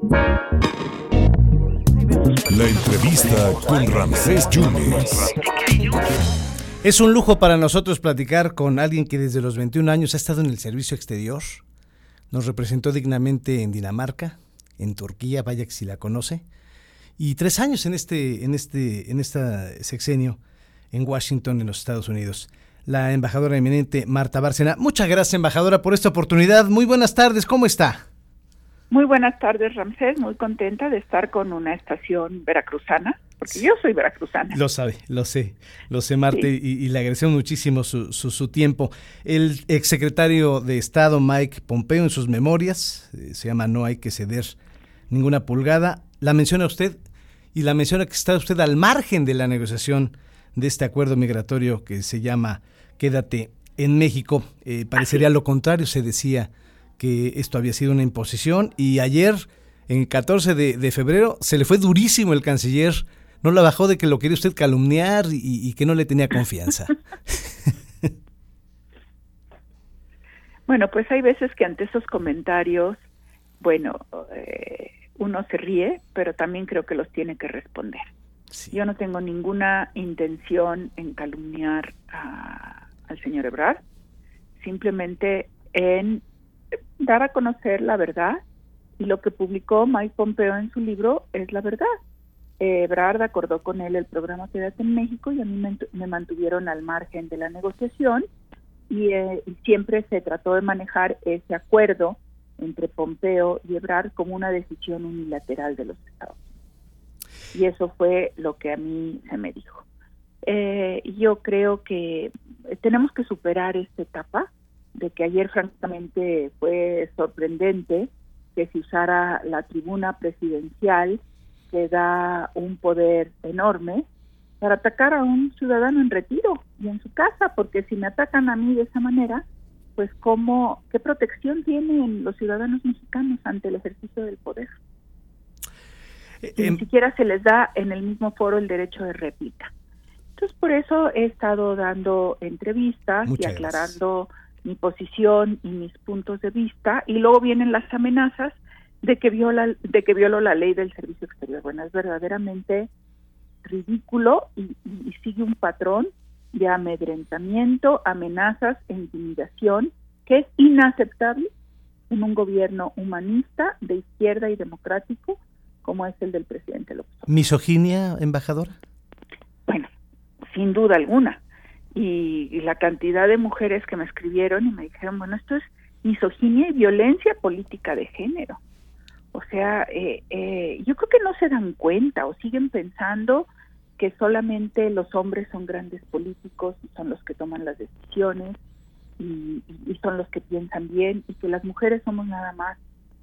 La entrevista con Ramsés Yunes. Es un lujo para nosotros platicar con alguien que desde los 21 años ha estado en el servicio exterior. Nos representó dignamente en Dinamarca, en Turquía, vaya que si la conoce, y tres años en este, en este, en esta sexenio en Washington, en los Estados Unidos. La embajadora eminente Marta Bárcena. Muchas gracias, embajadora, por esta oportunidad. Muy buenas tardes, ¿cómo está? Muy buenas tardes, Ramsés. Muy contenta de estar con una estación veracruzana, porque yo soy veracruzana. Lo sabe, lo sé, lo sé, Marta, y, le agradecemos muchísimo su, su, tiempo. El exsecretario de Estado, Mike Pompeo, en sus memorias, eh, se llama No hay que ceder ninguna pulgada, la menciona usted y la menciona que está usted al margen de la negociación de este acuerdo migratorio que se llama Quédate en México. Eh, parecería lo contrario, se decía que esto había sido una imposición y ayer, en 14 de, febrero, se le fue durísimo el canciller, no la bajó de que lo quería usted calumniar y, que no le tenía confianza. bueno, pues hay veces que ante esos comentarios, bueno, eh, uno se ríe, pero también creo que los tiene que responder. Yo no tengo ninguna intención en calumniar al señor Ebrard, simplemente en dar a conocer la verdad y lo que publicó Mike Pompeo en su libro es la verdad. Ebrard acordó con él el programa Quédate en México y a mí me, mantuvieron al margen de la negociación y, eh, siempre se trató de manejar ese acuerdo entre Pompeo y Ebrard como una decisión unilateral de los Estados. Y eso fue lo que a mí se me dijo. Eh, yo creo que tenemos que superar esta etapa de que ayer francamente fue sorprendente que se usara la tribuna presidencial que da un poder enorme para atacar a un ciudadano en retiro y en su casa, porque si me atacan a mí de esa manera, pues cómo, qué protección tienen los ciudadanos mexicanos ante el ejercicio del poder. Eh, ni em, siquiera se les da en el mismo foro el derecho de réplica. Entonces, por eso he estado dando entrevistas y aclarando mi posición y mis puntos de vista y luego vienen las amenazas de que viola de que violó la ley del servicio exterior. Bueno, es verdaderamente ridículo y, sigue un patrón de amedrentamiento, amenazas e intimidación que es inaceptable en un gobierno humanista de izquierda y democrático como es el del presidente López. ¿Misoginia, embajadora? Bueno, sin duda alguna y, la cantidad de mujeres que me escribieron y me dijeron, bueno, esto es misoginia y violencia política de género. O sea, eh, eh, yo creo que no se dan cuenta o siguen pensando que solamente los hombres son grandes políticos y son los que toman las decisiones y, son los que piensan bien y que las mujeres somos nada más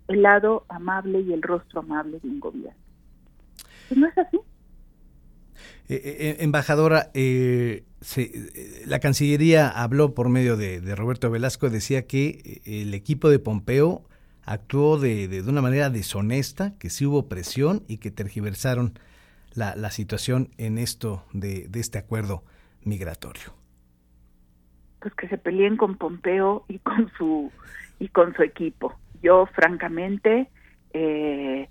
el lado amable y el rostro amable de un gobierno. Pues no es así. Eh, embajadora, eh, eh, la Cancillería habló por medio de, Roberto Velasco, decía que eh, el equipo de Pompeo actuó de, una manera deshonesta, que sí hubo presión y que tergiversaron la, situación en esto de, este acuerdo migratorio. Pues que se peleen con Pompeo y con su y con su equipo. Yo francamente eh,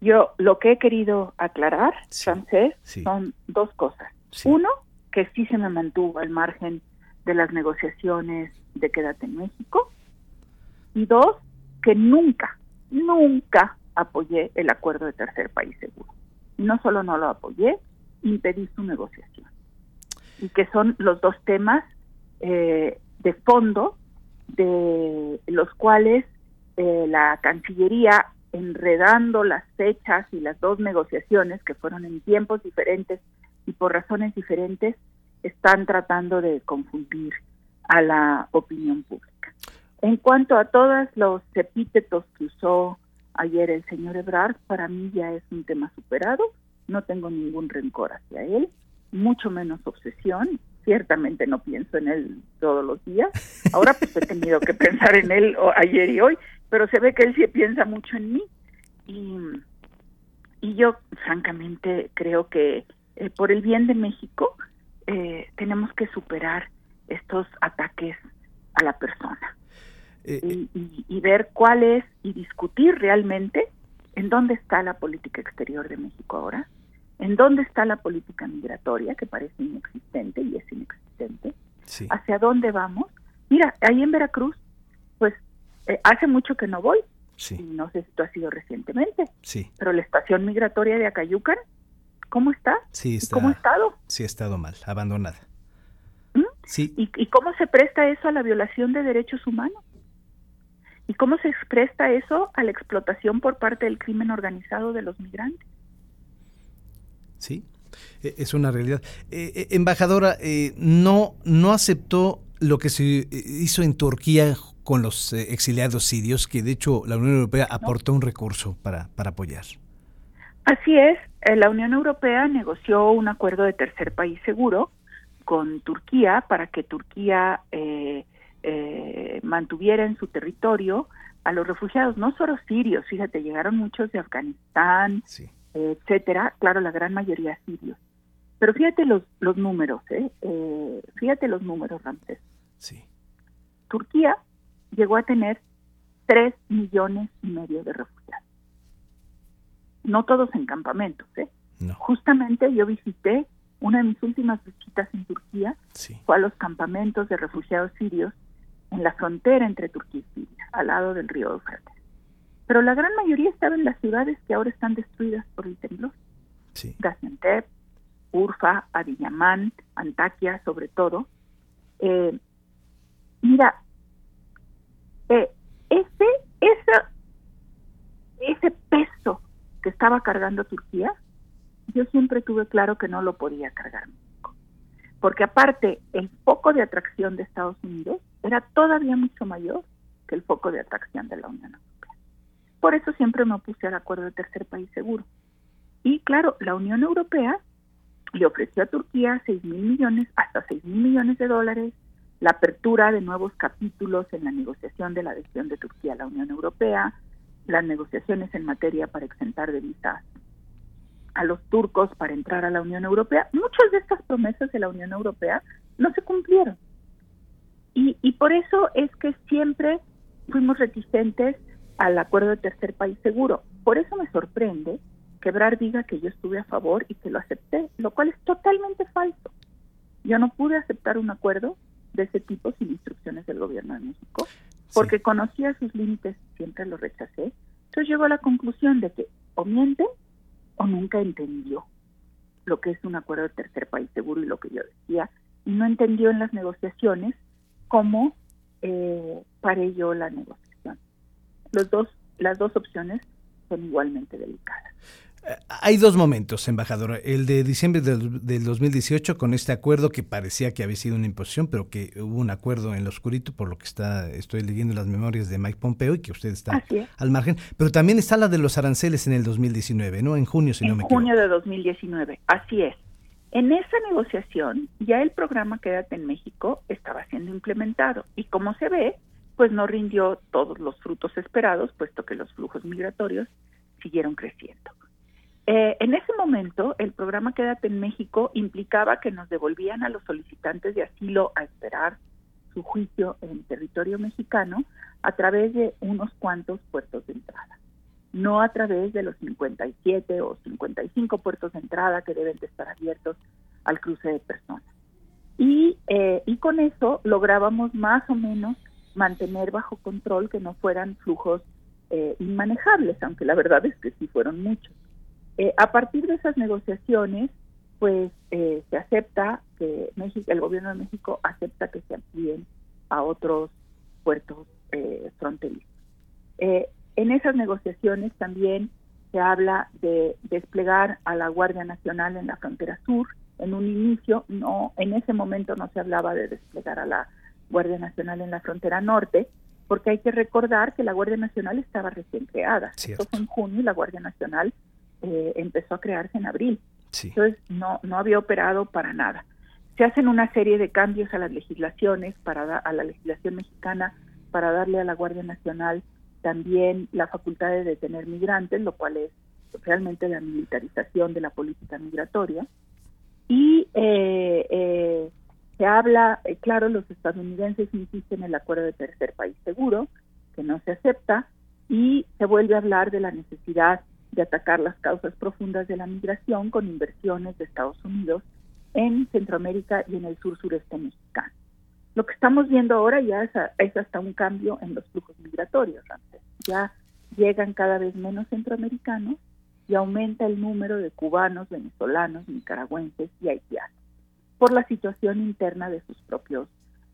yo lo que he querido aclarar, francés, son dos cosas. Uno, que sí se me mantuvo al margen de las negociaciones de Quédate en México. Y dos, que nunca, nunca apoyé el acuerdo de tercer país seguro. Y no solo no lo apoyé, impedí su negociación. Y que son los dos temas eh, de fondo de los cuales eh, la Cancillería, enredando las fechas y las dos negociaciones que fueron en tiempos diferentes y por razones diferentes están tratando de confundir a la opinión pública. En cuanto a todos los epítetos que usó ayer el señor Ebrard, para mí ya es un tema superado, no tengo ningún rencor hacia él, mucho menos obsesión, ciertamente no pienso en él todos los días, ahora pues he tenido que pensar en él ayer y hoy, pero se ve que él sí piensa mucho en mí y, y yo francamente creo que eh, por el bien de México, eh, tenemos que superar estos ataques a la persona eh, y, ver cuál es y discutir realmente ¿En dónde está la política exterior de México ahora? ¿En dónde está la política migratoria, que parece inexistente y es inexistente? ¿Hacia dónde vamos? Mira, ahí en Veracruz, pues eh, hace mucho que no voy. Sí. no sé si tú has ido recientemente. Sí. Pero la estación migratoria de Acayucan, ¿cómo está? Sí, está. ¿Cómo ha estado? Sí, ha estado mal, abandonada. ¿Mm? Sí. ¿Y, ¿Y cómo se presta eso a la violación de derechos humanos? ¿Y cómo se presta eso a la explotación por parte del crimen organizado de los migrantes? Sí, e, es una realidad. Eh, eh, embajadora, eh, no, no aceptó lo que se hizo en Turquía con los exiliados sirios, que de hecho la Unión Europea aportó un recurso para, para apoyar. Así es, la Unión Europea negoció un acuerdo de tercer país seguro con Turquía para que Turquía mantuviera en su territorio a los refugiados, no solo sirios, fíjate, llegaron muchos de Afganistán, sí etcétera, claro, la gran mayoría sirios. Pero fíjate los, los números, ¿eh? ¿eh? fíjate los números, Ramsés. Sí. Turquía llegó a tener 3 millones y medio de refugiados. No todos en campamentos, ¿eh? Justamente yo visité, una de mis últimas visitas en Turquía fue a los campamentos de refugiados sirios en la frontera entre Turquía y Siria, al lado del río Eufrates pero la gran mayoría estaba en las ciudades que ahora están destruidas por el temblor. Sí. Gaziantep, Urfa, Adiyaman, Antaquia, sobre todo. Eh, mira, eh, ese, ese, ese peso que estaba cargando Turquía, yo siempre tuve claro que no lo podía cargar México. Porque aparte, el foco de atracción de Estados Unidos era todavía mucho mayor que el foco de atracción de la Unión Europea. Por eso siempre me opuse al acuerdo de tercer país seguro. Y claro, la Unión Europea le ofreció a Turquía 6 mil millones, hasta 6 mil millones de dólares, la apertura de nuevos capítulos en la negociación de la adhesión de Turquía a la Unión Europea, las negociaciones en materia para exentar de visas a los turcos para entrar a la Unión Europea. Muchas de estas promesas de la Unión Europea no se cumplieron. Y, y por eso es que siempre fuimos reticentes al acuerdo de tercer país seguro. Por eso me sorprende que Brar diga que yo estuve a favor y que lo acepté, lo cual es totalmente falso. Yo no pude aceptar un acuerdo de ese tipo sin instrucciones del gobierno de México, porque conocía sus límites y siempre lo rechacé. Entonces llegó a la conclusión de que o miente o nunca entendió lo que es un acuerdo de tercer país seguro y lo que yo decía, y no entendió en las negociaciones cómo eh, paré yo la negociación los dos, las dos opciones son igualmente delicadas. Hay dos momentos, embajadora. El de diciembre del, 2018 con este acuerdo que parecía que había sido una imposición, pero que hubo un acuerdo en lo oscurito, por lo que está estoy leyendo las memorias de Mike Pompeo y que usted está al margen. Pero también está la de los aranceles en el 2019, ¿no? En junio, si no me equivoco. En junio de 2019, así es. En esa negociación ya el programa Quédate en México estaba siendo implementado y como se ve, pues no rindió todos los frutos esperados, puesto que los flujos migratorios siguieron creciendo. Eh, en ese momento, el programa Quédate en México implicaba que nos devolvían a los solicitantes de asilo a esperar su juicio en territorio mexicano a través de unos cuantos puertos de entrada, no a través de los 57 o 55 puertos de entrada que deben de estar abiertos al cruce de personas. Y, eh, con eso lográbamos más o menos mantener bajo control que no fueran flujos eh, inmanejables, aunque la verdad es que sí fueron muchos. Eh, a partir de esas negociaciones, pues eh, se acepta que México, el gobierno de México acepta que se amplíen a otros puertos fronterizos. en esas negociaciones también se habla de desplegar a la Guardia Nacional en la frontera sur. En un inicio, no, en ese momento no se hablaba de desplegar a la Guardia Nacional en la frontera norte, porque hay que recordar que la Guardia Nacional estaba recién creada. Esto fue en junio y la Guardia Nacional eh, empezó a crearse en abril. Entonces no, no había operado para nada. Se hacen una serie de cambios a las legislaciones, para a la legislación mexicana, para darle a la Guardia Nacional también la facultad de detener migrantes, lo cual es realmente la militarización de la política migratoria. Y eh, eh, se habla, eh, claro, los estadounidenses insisten en el acuerdo de tercer país seguro, que no se acepta, y se vuelve a hablar de la necesidad de atacar las causas profundas de la migración con inversiones de Estados Unidos en Centroamérica y en el sur sureste mexicano. Lo que estamos viendo ahora ya es, hasta un cambio en los flujos migratorios. Ya llegan cada vez menos centroamericanos y aumenta el número de cubanos, venezolanos, nicaragüenses y haitianos por la situación interna de sus propios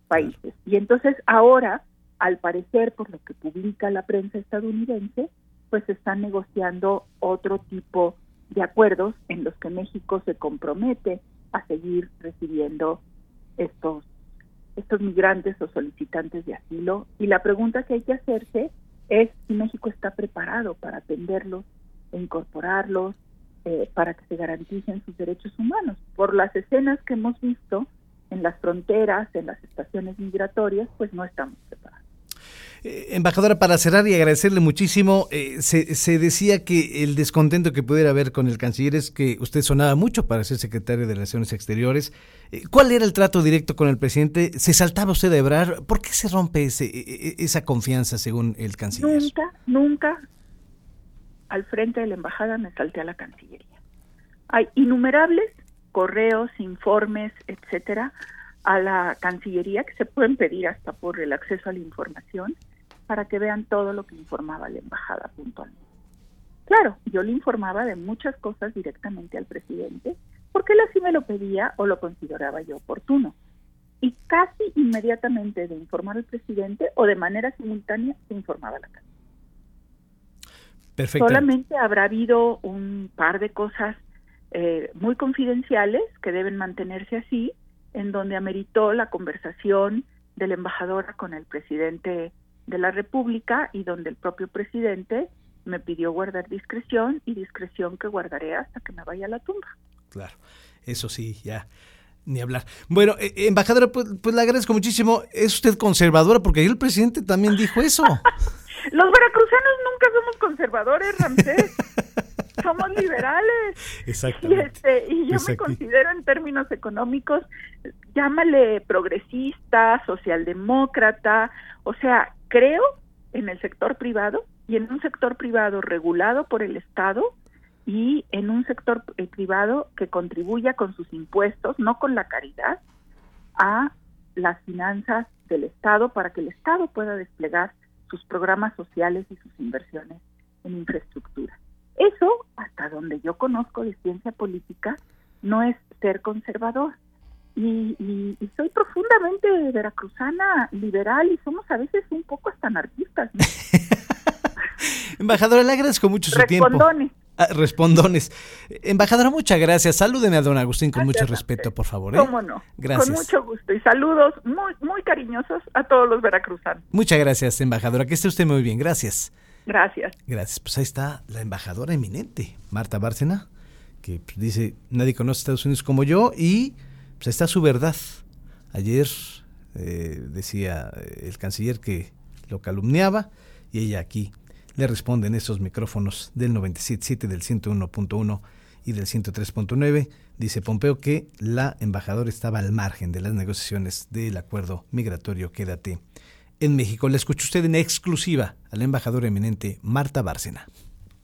países. Y entonces ahora, al parecer, por lo que publica la prensa estadounidense, pues están negociando otro tipo de acuerdos en los que México se compromete a seguir recibiendo estos estos migrantes o solicitantes de asilo y la pregunta que hay que hacerse es si México está preparado para atenderlos e incorporarlos eh, para que se garanticen sus derechos humanos. Por las escenas que hemos visto en las fronteras, en las estaciones migratorias, pues no estamos preparados. Eh, embajadora, para cerrar y agradecerle muchísimo, eh, se, decía que el descontento que pudiera haber con el canciller es que usted sonaba mucho para ser secretario de Relaciones Exteriores. Eh, ¿Cuál era el trato directo con el presidente? ¿Se saltaba usted a Ebrar? ¿Por qué se rompe ese, e, e, esa confianza según el canciller? Nunca, nunca al frente de la embajada me salté a la Cancillería. Hay innumerables correos, informes, etcétera, a la Cancillería que se pueden pedir hasta por el acceso a la información para que vean todo lo que informaba la embajada puntualmente. Claro, yo le informaba de muchas cosas directamente al presidente, porque él así me lo pedía o lo consideraba yo oportuno. Y casi inmediatamente de informar al presidente o de manera simultánea se informaba la Cancillería. Solamente habrá habido un par de cosas eh, muy confidenciales que deben mantenerse así, en donde ameritó la conversación de la embajadora con el presidente de la República y donde el propio presidente me pidió guardar discreción y discreción que guardaré hasta que me vaya a la tumba. Claro, eso sí, ya ni hablar. Bueno, eh, embajadora, pues, pues, le agradezco muchísimo. Es usted conservadora porque ahí el presidente también dijo eso. Los veracruzanos nunca somos conservadores, Ramsés. somos liberales. Exactamente. Y, este, y yo me considero en términos económicos, llámale progresista, socialdemócrata, o sea, creo en el sector privado y en un sector privado regulado por el Estado y en un sector eh, privado que contribuya con sus impuestos, no con la caridad, a las finanzas del Estado para que el Estado pueda desplegar sus programas sociales y sus inversiones en infraestructura. Eso, hasta donde yo conozco de ciencia política, no es ser conservador. Y, soy profundamente veracruzana, liberal y somos a veces un poco hasta anarquistas. Embajadora, le agradezco mucho su tiempo. Ah, respondones. Embajadora, muchas gracias. Salúdeme a don Agustín con mucho respeto, por favor. ¿eh? ¿Cómo no? Gracias. Con mucho gusto. Y saludos muy, muy cariñosos a todos los veracruzanos. Muchas gracias, embajadora. Que esté usted muy bien. Gracias. Gracias. Gracias. Pues ahí está la embajadora eminente, Marta Bárcena, que pues, dice, nadie conoce Estados Unidos como yo y pues está su verdad. Ayer eh, decía eh, el canciller que lo calumniaba y ella aquí le responde en esos micrófonos del 97.7, del 101.1 y del 103.9. Dice Pompeo que la embajadora estaba al margen de las negociaciones del acuerdo migratorio Quédate en México. Le escucha usted en exclusiva a la embajadora eminente Marta Bárcena.